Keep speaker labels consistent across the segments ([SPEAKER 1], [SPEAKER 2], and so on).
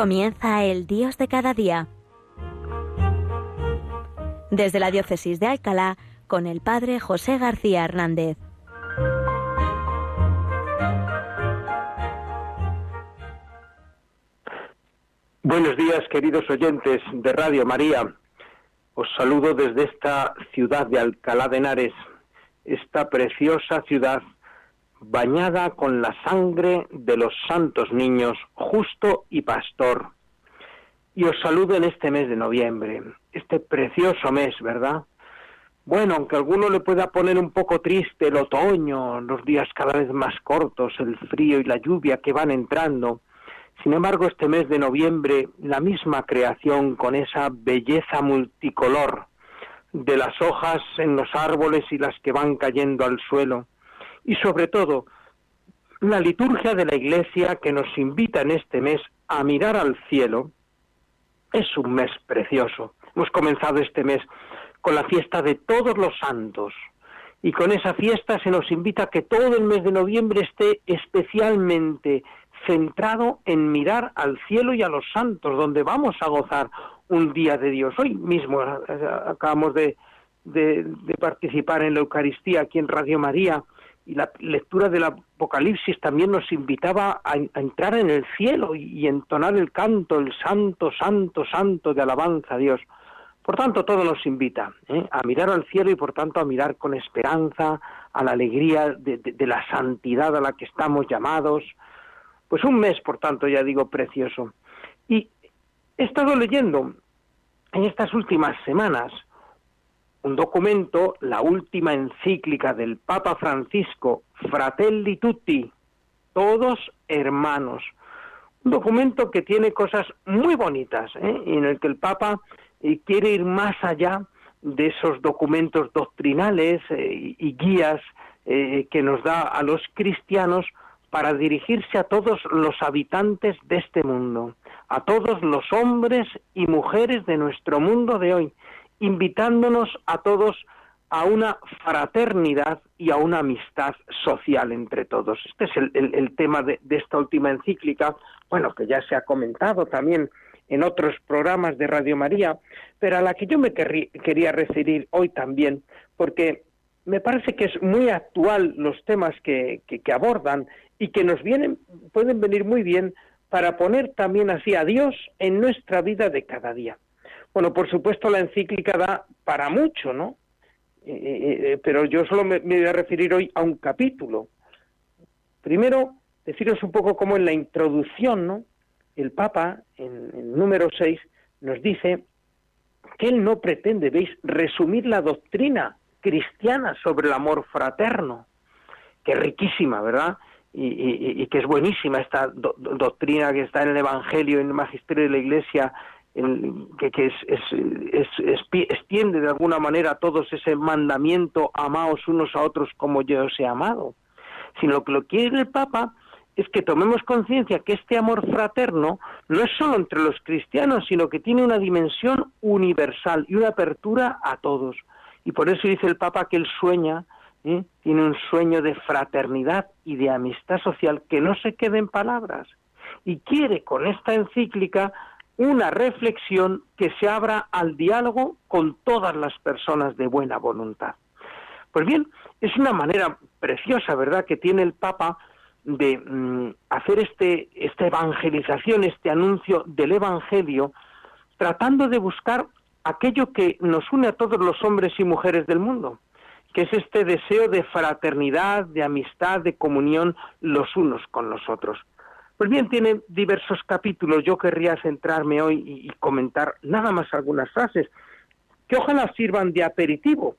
[SPEAKER 1] Comienza el Dios de cada día. Desde la Diócesis de Alcalá, con el Padre José García Hernández.
[SPEAKER 2] Buenos días, queridos oyentes de Radio María. Os saludo desde esta ciudad de Alcalá de Henares, esta preciosa ciudad bañada con la sangre de los santos niños, justo y pastor. Y os saludo en este mes de noviembre, este precioso mes, ¿verdad? Bueno, aunque a alguno le pueda poner un poco triste el otoño, los días cada vez más cortos, el frío y la lluvia que van entrando, sin embargo, este mes de noviembre, la misma creación con esa belleza multicolor de las hojas en los árboles y las que van cayendo al suelo, y sobre todo la liturgia de la Iglesia que nos invita en este mes a mirar al cielo, es un mes precioso. Hemos comenzado este mes con la fiesta de todos los santos y con esa fiesta se nos invita a que todo el mes de noviembre esté especialmente centrado en mirar al cielo y a los santos, donde vamos a gozar un día de Dios. Hoy mismo eh, acabamos de, de, participar en la Eucaristía aquí en Radio María y la lectura del Apocalipsis también nos invitaba a, entrar en el cielo y, entonar el canto, el santo, santo, santo de alabanza a Dios. Por tanto, todo nos invita ¿eh? a mirar al cielo y por tanto a mirar con esperanza, a la alegría de la santidad a la que estamos llamados, pues un mes, por tanto, ya digo, precioso. Y he estado leyendo en estas últimas semanas un documento, la última encíclica del Papa Francisco, Fratelli Tutti, todos hermanos. Un documento que tiene cosas muy bonitas, ¿eh? en el que el Papa eh, quiere ir más allá de esos documentos doctrinales eh, y guías que nos da a los cristianos para dirigirse a todos los habitantes de este mundo, a todos los hombres y mujeres de nuestro mundo de hoy, invitándonos a todos a una fraternidad y a una amistad social entre todos. Este es el, tema de, esta última encíclica, bueno, que ya se ha comentado también en otros programas de Radio María, pero a la que yo me quería referir hoy también, porque me parece que es muy actual los temas que, que abordan y que nos vienen, pueden venir muy bien para poner también así a Dios en nuestra vida de cada día. Bueno, por supuesto la encíclica da para mucho, ¿no? Eh, eh, eh, pero yo solo me, voy a referir hoy a un capítulo. Primero, deciros un poco cómo en la introducción, ¿no? El Papa, en el número 6, nos dice que él no pretende, veis, resumir la doctrina cristiana sobre el amor fraterno, que es riquísima, ¿verdad? y, que es buenísima esta doctrina que está en el Evangelio, en el Magisterio de la Iglesia, que, que extiende de alguna manera todos ese mandamiento, amaos unos a otros como yo os he amado. Sino que lo que quiere el Papa es que tomemos conciencia que este amor fraterno no es solo entre los cristianos, sino que tiene una dimensión universal y una apertura a todos. Y por eso dice el Papa que él sueña ¿eh? tiene un sueño de fraternidad y de amistad social que no se quede en palabras y quiere con esta encíclica una reflexión que se abra al diálogo con todas las personas de buena voluntad. Pues bien, es una manera preciosa, ¿verdad?, que tiene el Papa de mm, hacer este, esta evangelización, este anuncio del Evangelio, tratando de buscar aquello que nos une a todos los hombres y mujeres del mundo que es este deseo de fraternidad, de amistad, de comunión los unos con los otros. Pues bien, tiene diversos capítulos. Yo querría centrarme hoy y, comentar nada más algunas frases que ojalá sirvan de aperitivo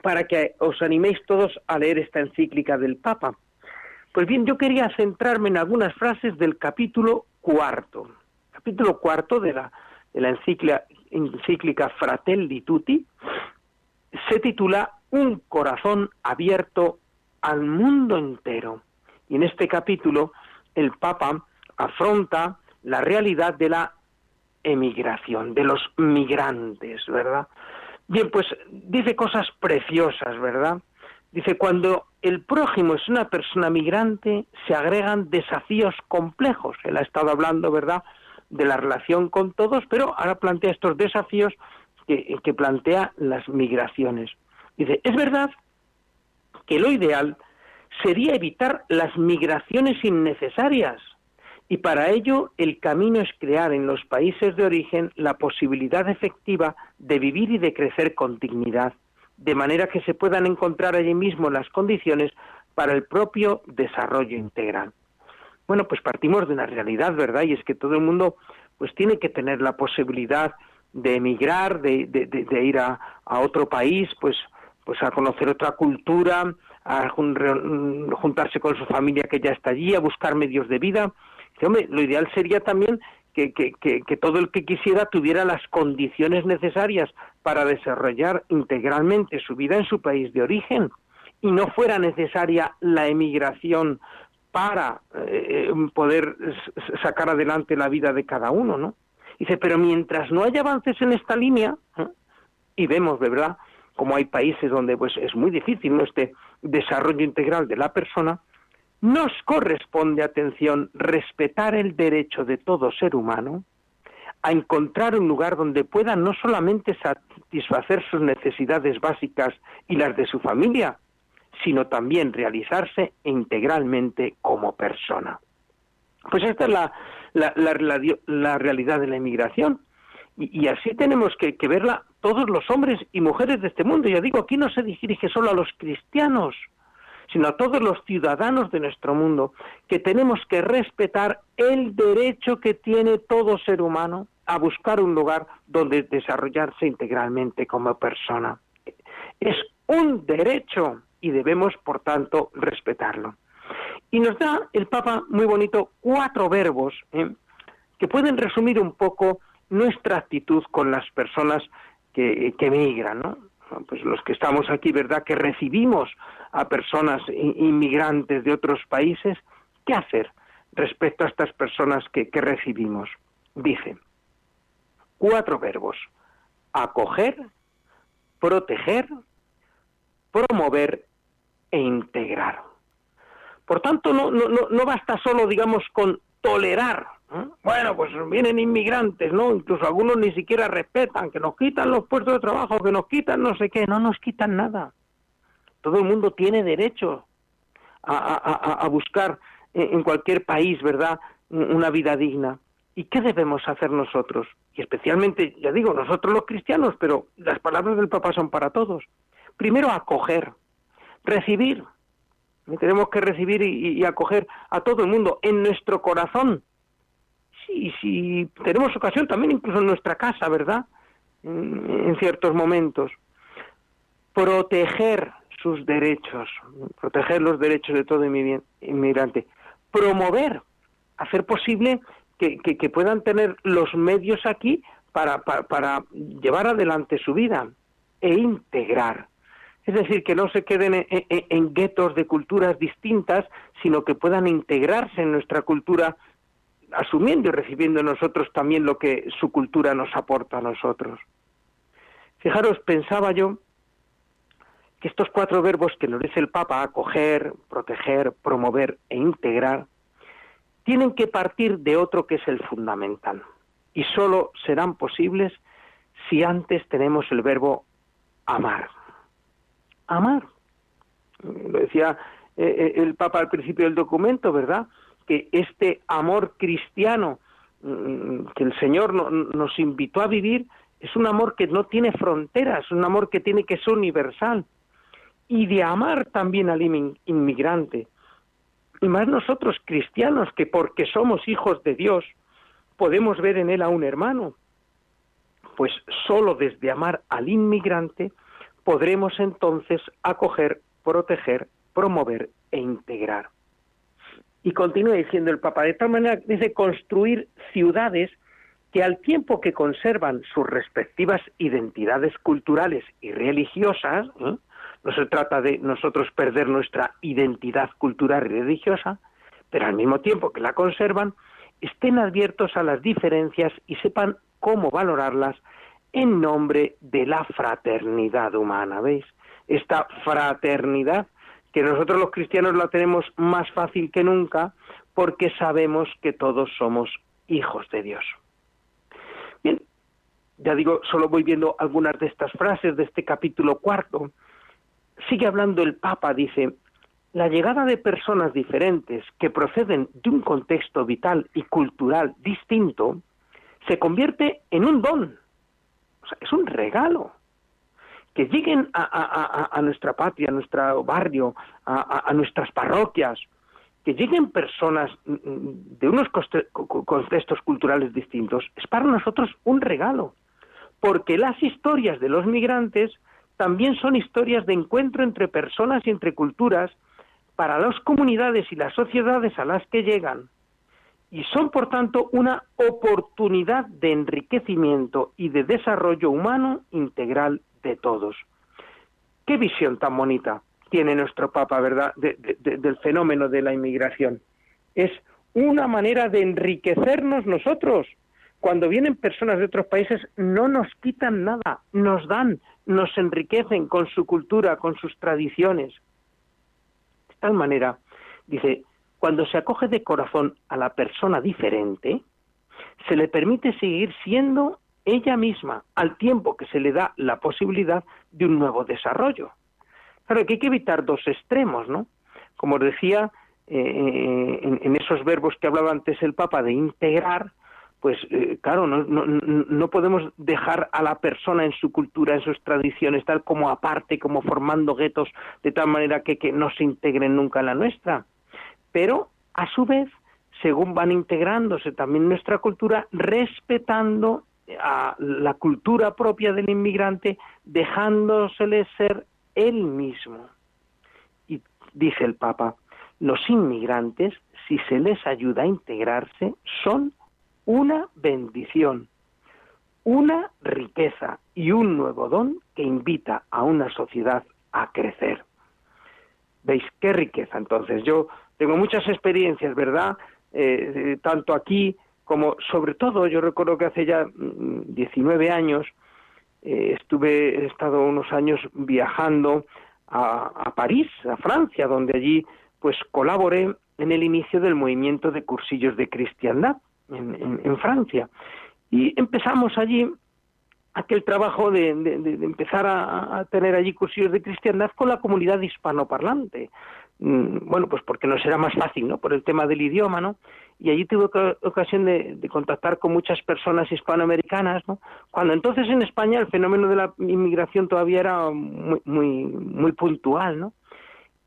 [SPEAKER 2] para que os animéis todos a leer esta encíclica del Papa. Pues bien, yo quería centrarme en algunas frases del capítulo cuarto. Capítulo cuarto de la, de la encíclica, encíclica Fratelli Tutti se titula un corazón abierto al mundo entero. Y en este capítulo el Papa afronta la realidad de la emigración, de los migrantes, ¿verdad? Bien, pues dice cosas preciosas, ¿verdad? Dice, cuando el prójimo es una persona migrante, se agregan desafíos complejos. Él ha estado hablando, ¿verdad?, de la relación con todos, pero ahora plantea estos desafíos que, que plantea las migraciones. Dice, es verdad que lo ideal sería evitar las migraciones innecesarias, y para ello el camino es crear en los países de origen la posibilidad efectiva de vivir y de crecer con dignidad, de manera que se puedan encontrar allí mismo las condiciones para el propio desarrollo integral. Bueno, pues partimos de una realidad, ¿verdad? Y es que todo el mundo pues tiene que tener la posibilidad de emigrar, de, ir a, a, otro país, pues, pues a conocer otra cultura, a juntarse con su familia que ya está allí, a buscar medios de vida lo ideal sería también que, que, todo el que quisiera tuviera las condiciones necesarias para desarrollar integralmente su vida en su país de origen y no fuera necesaria la emigración para eh, poder sacar adelante la vida de cada uno, ¿no? Dice, pero mientras no haya avances en esta línea, ¿eh? y vemos, de verdad, como hay países donde pues es muy difícil ¿no? este desarrollo integral de la persona, nos corresponde, atención, respetar el derecho de todo ser humano a encontrar un lugar donde pueda no solamente satisfacer sus necesidades básicas y las de su familia, sino también realizarse integralmente como persona. Pues esta es la, la, realidad de la inmigración. Y, así tenemos que, verla todos los hombres y mujeres de este mundo. Ya digo, aquí no se dirige solo a los cristianos, sino a todos los ciudadanos de nuestro mundo, que tenemos que respetar el derecho que tiene todo ser humano a buscar un lugar donde desarrollarse integralmente como persona. Es un derecho y debemos, por tanto, respetarlo. Y nos da el Papa muy bonito cuatro verbos ¿eh? que pueden resumir un poco nuestra actitud con las personas que, que migran, ¿no? pues los que estamos aquí, ¿verdad? Que recibimos a personas inmigrantes de otros países, ¿qué hacer respecto a estas personas que, que recibimos? Dice, cuatro verbos, acoger, proteger, promover e integrar. Por tanto, no, no, no basta solo, digamos, con tolerar bueno, pues vienen inmigrantes, ¿no? Incluso algunos ni siquiera respetan, que nos quitan los puestos de trabajo, que nos quitan no sé qué, no nos quitan nada. Todo el mundo tiene derecho a, buscar en cualquier país, ¿verdad?, una vida digna. ¿Y qué debemos hacer nosotros? Y especialmente, ya digo, nosotros los cristianos, pero las palabras del Papa son para todos. Primero, acoger, recibir. Tenemos que recibir y acoger a todo el mundo en nuestro corazón, y si tenemos ocasión también incluso en nuestra casa, ¿verdad? En, ciertos momentos. Proteger sus derechos, proteger los derechos de todo inmigrante, promover, hacer posible que, puedan tener los medios aquí para, para, llevar adelante su vida e integrar. Es decir, que no se queden en, en guetos de culturas distintas, sino que puedan integrarse en nuestra cultura asumiendo y recibiendo nosotros también lo que su cultura nos aporta a nosotros. Fijaros, pensaba yo que estos cuatro verbos que nos dice el Papa, acoger, proteger, promover e integrar, tienen que partir de otro que es el fundamental. Y solo serán posibles si antes tenemos el verbo amar. Amar. Lo decía eh, eh, el Papa al principio del documento, ¿verdad? Que este amor cristiano mm, que el Señor nos invitó a vivir es un amor que no tiene fronteras, un amor que tiene que ser universal y de amar también al inmigrante. Y más nosotros cristianos que porque somos hijos de Dios podemos ver en él a un hermano. Pues solo desde amar al inmigrante podremos entonces acoger, proteger, promover e integrar. Y continúa diciendo el Papa, de tal manera, dice, construir ciudades que al tiempo que conservan sus respectivas identidades culturales y religiosas, ¿eh? no se trata de nosotros perder nuestra identidad cultural y religiosa, pero al mismo tiempo que la conservan, estén abiertos a las diferencias y sepan cómo valorarlas en nombre de la fraternidad humana, ¿veis? Esta fraternidad que nosotros los cristianos la tenemos más fácil que nunca porque sabemos que todos somos hijos de Dios. Bien, ya digo, solo voy viendo algunas de estas frases de este capítulo cuarto. Sigue hablando el Papa, dice, la llegada de personas diferentes que proceden de un contexto vital y cultural distinto se convierte en un don, es un regalo. Que lleguen a, nuestra patria, a nuestro barrio, a, nuestras parroquias, que lleguen personas de unos contextos culturales distintos, es para nosotros un regalo, porque las historias de los migrantes también son historias de encuentro entre personas y entre culturas para las comunidades y las sociedades a las que llegan. Y son por tanto una oportunidad de enriquecimiento y de desarrollo humano integral de todos. Qué visión tan bonita tiene nuestro Papa, ¿verdad?, del fenómeno de la inmigración. Es una manera de enriquecernos nosotros. Cuando vienen personas de otros países no nos quitan nada, nos dan, nos enriquecen con su cultura, con sus tradiciones. De tal manera, dice, cuando se acoge de corazón a la persona diferente, se le permite seguir siendo ella misma al tiempo que se le da la posibilidad de un nuevo desarrollo. Claro que hay que evitar dos extremos, ¿no? Como decía, eh, en, esos verbos que hablaba antes el Papa de integrar, pues eh, claro, no, no, no, podemos dejar a la persona en su cultura, en sus tradiciones, tal como aparte, como formando guetos, de tal manera que, que no se integren nunca en la nuestra pero a su vez, según van integrándose también nuestra cultura, respetando a la cultura propia del inmigrante, dejándosele ser él mismo. Y dice el Papa, los inmigrantes, si se les ayuda a integrarse, son una bendición, una riqueza y un nuevo don que invita a una sociedad a crecer. ¿Veis qué riqueza? Entonces yo tengo muchas experiencias, ¿verdad? Eh, eh, tanto aquí como, sobre todo, yo recuerdo que hace ya 19 mm, años eh, estuve, he estado unos años viajando a, París, a Francia, donde allí pues colaboré en el inicio del movimiento de cursillos de cristiandad en, Francia. Y empezamos allí aquel trabajo de, empezar a, a, tener allí cursillos de cristiandad con la comunidad hispanoparlante. Mm, bueno, pues porque nos era más fácil, ¿no? Por el tema del idioma, ¿no? Y allí tuve ocasión de, contactar con muchas personas hispanoamericanas, ¿no? Cuando entonces en España el fenómeno de la inmigración todavía era muy, muy, muy puntual, ¿no?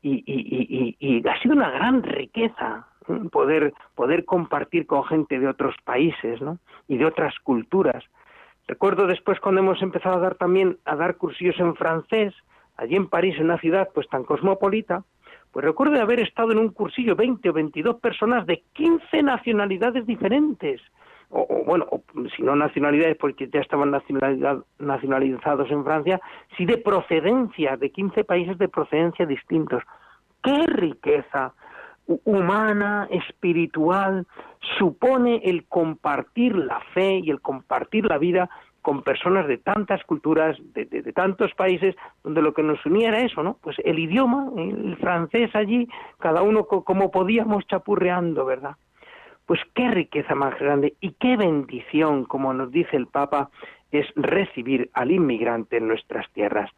[SPEAKER 2] Y, y, ha sido una gran riqueza poder, poder compartir con gente de otros países, ¿no? Y de otras culturas. Recuerdo después cuando hemos empezado a dar también, a dar cursillos en francés, allí en París, en una ciudad pues tan cosmopolita, pues recuerdo haber estado en un cursillo 20 o 22 personas de 15 nacionalidades diferentes. O, bueno, si no nacionalidades porque ya estaban nacionalizados en Francia, sí de procedencia, de 15 países de procedencia distintos. ¡Qué riqueza! humana, espiritual, supone el compartir la fe y el compartir la vida con personas de tantas culturas, de, tantos países, donde lo que nos unía era eso, ¿no? Pues el idioma, el francés allí, cada uno como podíamos chapurreando, ¿verdad? Pues qué riqueza más grande y qué bendición, como nos dice el Papa, es recibir al inmigrante en nuestras tierras.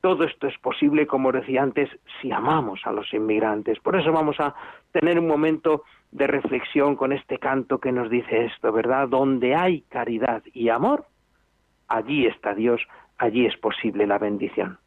[SPEAKER 2] Todo esto es posible, como decía antes, si amamos a los inmigrantes. Por eso vamos a tener un momento de reflexión con este canto que nos dice esto, ¿verdad? Donde hay caridad y amor, allí está Dios, allí es posible la bendición.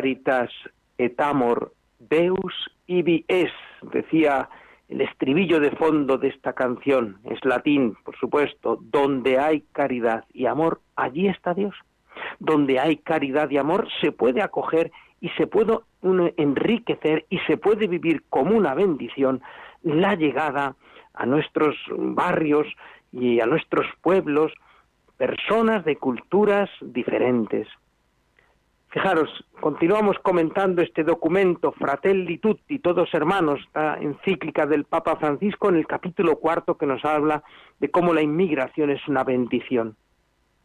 [SPEAKER 2] Caritas et amor Deus ibi es, decía el estribillo de fondo de esta canción, es latín, por supuesto, donde hay caridad y amor, allí está Dios. Donde hay caridad y amor se puede acoger y se puede enriquecer y se puede vivir como una bendición la llegada a nuestros barrios y a nuestros pueblos personas de culturas diferentes. Fijaros, continuamos comentando este documento Fratelli Tutti, todos hermanos, encíclica del Papa Francisco en el capítulo cuarto que nos habla de cómo la inmigración es una bendición.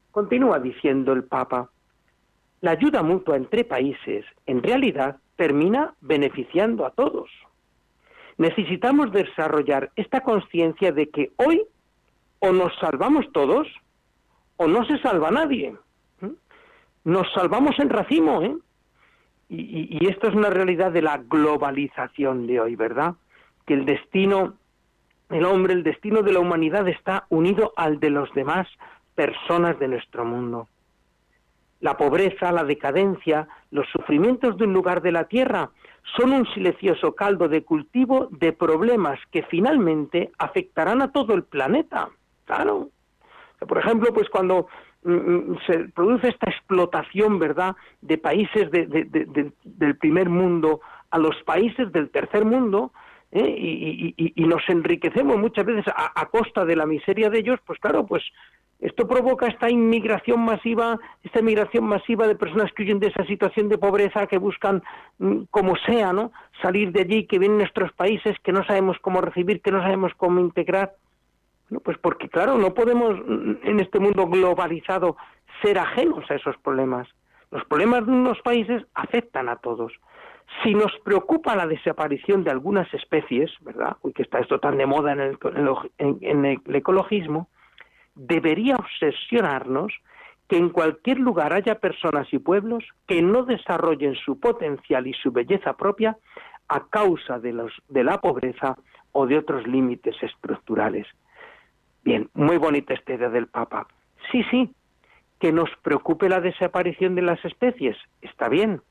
[SPEAKER 2] Continúa diciendo el Papa, la ayuda mutua entre países en realidad termina beneficiando a todos. Necesitamos desarrollar esta conciencia de que hoy o nos salvamos todos o no se salva nadie nos salvamos en racimo, ¿eh? Y, esto es una realidad de la globalización de hoy, ¿verdad? Que el destino, el hombre, el destino de la humanidad está unido al de los demás personas de nuestro mundo. La pobreza, la decadencia, los sufrimientos de un lugar de la tierra son un silencioso caldo de cultivo de problemas que finalmente afectarán a todo el planeta. Claro. Por ejemplo, pues cuando se produce esta explotación, ¿verdad?, de países del primer mundo a los países del tercer mundo, ¿eh? y, nos enriquecemos muchas veces a, costa de la miseria de ellos, pues claro, pues esto provoca esta inmigración masiva, esta inmigración masiva de personas que huyen de esa situación de pobreza, que buscan, mm, como sea, ¿no?, salir de allí, que vienen a nuestros países, que no sabemos cómo recibir, que no sabemos cómo integrar. Pues porque, claro, no podemos en este mundo globalizado ser ajenos a esos problemas. Los problemas de unos países afectan a todos. Si nos preocupa la desaparición de algunas especies, ¿verdad? Uy, que está esto tan de moda en el, ecologismo, debería obsesionarnos que en cualquier lugar haya personas y pueblos que no desarrollen su potencial y su belleza propia a causa de la pobreza o de otros límites estructurales. Bien, muy bonita esta idea del Papa. Sí, sí, que nos preocupe la desaparición de las especies, está bien,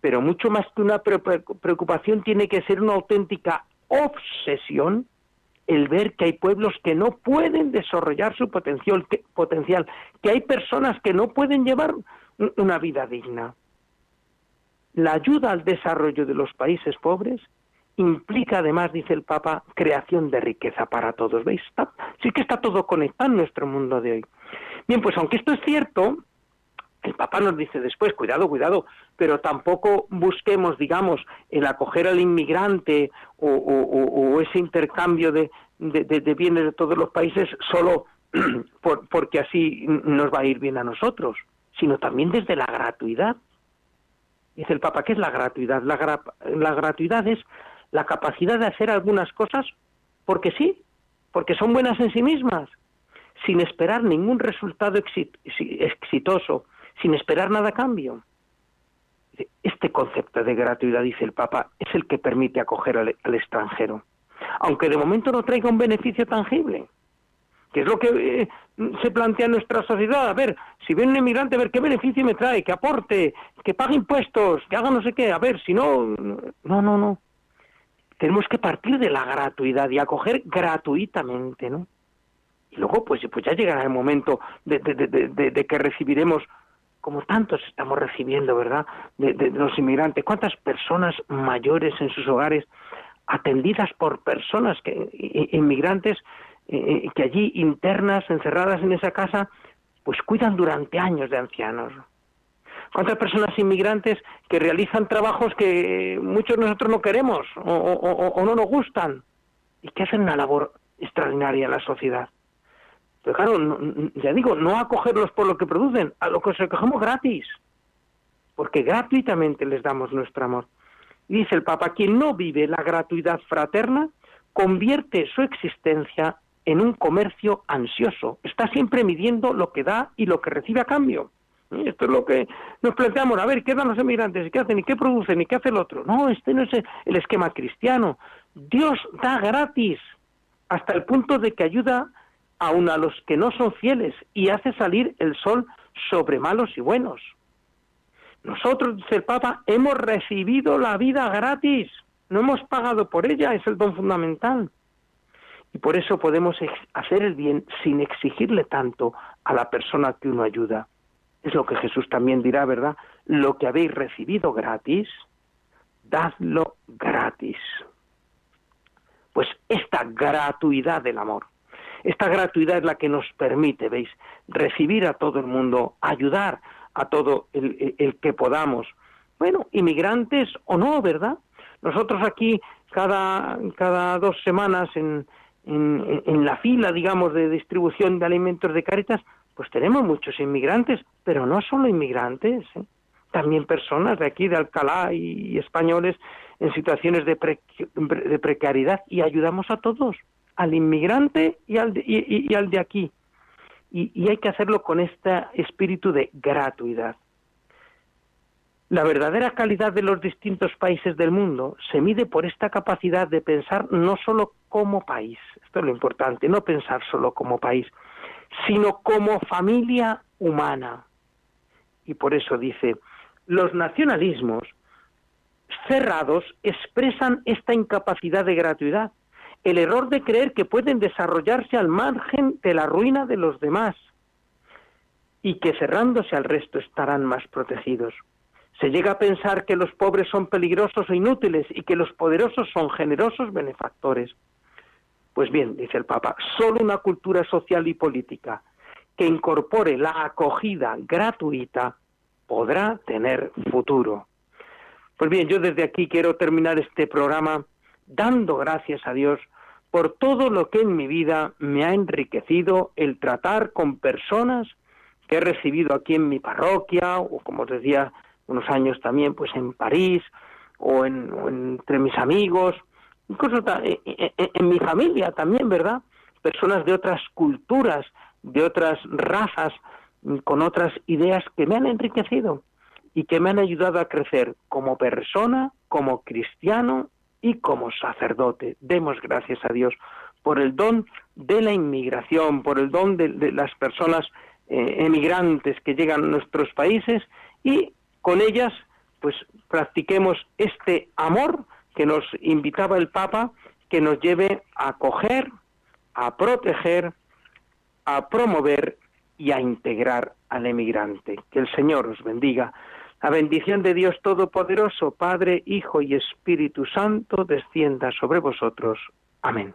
[SPEAKER 2] pero mucho más que una preocupación tiene que ser una auténtica obsesión el ver que hay pueblos que no pueden desarrollar su potencial, que, potencial, que hay personas que no pueden llevar una vida digna. La ayuda al desarrollo de los países pobres implica además, dice el Papa, creación de riqueza para todos. ¿Veis? sí que está todo conectado en nuestro mundo de hoy. Bien, pues aunque esto es cierto, el Papa nos dice después, cuidado, cuidado, pero tampoco busquemos, digamos, el acoger al inmigrante o, ese intercambio de, bienes de todos los países solo porque así nos va a ir bien a nosotros, sino también desde la gratuidad. Dice el Papa, ¿qué es la gratuidad? La, la gratuidad es la capacidad de hacer algunas cosas porque sí, porque son buenas en sí mismas, sin esperar ningún resultado exitoso, sin esperar nada a cambio. Este concepto de gratuidad, dice el Papa, es el que permite acoger al, extranjero, aunque de momento no traiga un beneficio tangible, que es lo que eh, se plantea en nuestra sociedad. A ver, si viene un inmigrante, a ver qué beneficio me trae, que aporte, que pague impuestos, que haga no sé qué, a ver, si no, no, no, no tenemos que partir de la gratuidad y acoger gratuitamente, ¿no? Y luego, pues, pues ya llegará el momento de, que recibiremos, como tantos estamos recibiendo, ¿verdad?, de, los inmigrantes. ¿Cuántas personas mayores en sus hogares, atendidas por personas que, inmigrantes, eh, eh, que allí internas, encerradas en esa casa, pues cuidan durante años de ancianos? ¿Cuántas personas inmigrantes que realizan trabajos que muchos de nosotros no queremos o, no nos gustan y que hacen una labor extraordinaria en la sociedad? Pero claro, ya digo, no acogerlos por lo que producen, a lo que se acogemos gratis, porque gratuitamente les damos nuestro amor. dice el Papa, quien no vive la gratuidad fraterna convierte su existencia en un comercio ansioso. Está siempre midiendo lo que da y lo que recibe a cambio. Esto es lo que nos planteamos. A ver, ¿qué dan los emigrantes? ¿Y qué hacen? ¿Y qué producen? ¿Y qué hace el otro? No, este no es el esquema cristiano. Dios da gratis hasta el punto de que ayuda aun a los que no son fieles y hace salir el sol sobre malos y buenos. Nosotros, dice el Papa, hemos recibido la vida gratis, no hemos pagado por ella, es el don fundamental. Y por eso podemos hacer el bien sin exigirle tanto a la persona que uno ayuda. Es lo que Jesús también dirá, ¿verdad? Lo que habéis recibido gratis, dadlo gratis. Pues esta gratuidad del amor, esta gratuidad es la que nos permite, ¿veis?, recibir a todo el mundo, ayudar a todo el, que podamos. Bueno, inmigrantes o no, ¿verdad? Nosotros aquí cada, cada dos semanas en, en, la fila, digamos, de distribución de alimentos de Caritas, pues tenemos muchos inmigrantes, pero no solo inmigrantes, ¿eh? también personas de aquí, de Alcalá y, españoles en situaciones de, de, precariedad y ayudamos a todos, al inmigrante y al de, y, al de aquí. Y, hay que hacerlo con este espíritu de gratuidad. La verdadera calidad de los distintos países del mundo se mide por esta capacidad de pensar no solo como país, esto es lo importante, no pensar solo como país, sino como familia humana. Y por eso dice, los nacionalismos cerrados expresan esta incapacidad de gratuidad, el error de creer que pueden desarrollarse al margen de la ruina de los demás y que cerrándose al resto estarán más protegidos. Se llega a pensar que los pobres son peligrosos o inútiles y que los poderosos son generosos benefactores. Pues bien, dice el Papa, solo una cultura social y política que incorpore la acogida gratuita podrá tener futuro. Pues bien, yo desde aquí quiero terminar este programa dando gracias a Dios por todo lo que en mi vida me ha enriquecido el tratar con personas que he recibido aquí en mi parroquia o como os decía unos años también pues en París o, entre mis amigos incluso en mi familia también, ¿verdad? Personas de otras culturas, de otras razas, con otras ideas que me han enriquecido y que me han ayudado a crecer como persona, como cristiano y como sacerdote. Demos gracias a Dios por el don de la inmigración, por el don de, las personas eh, emigrantes que llegan a nuestros países y con ellas pues practiquemos este amor que nos invitaba el Papa, que nos lleve a acoger, a proteger, a promover y a integrar al emigrante. Que el Señor os bendiga. La bendición de Dios Todopoderoso, Padre, Hijo y Espíritu Santo, descienda sobre vosotros. Amén.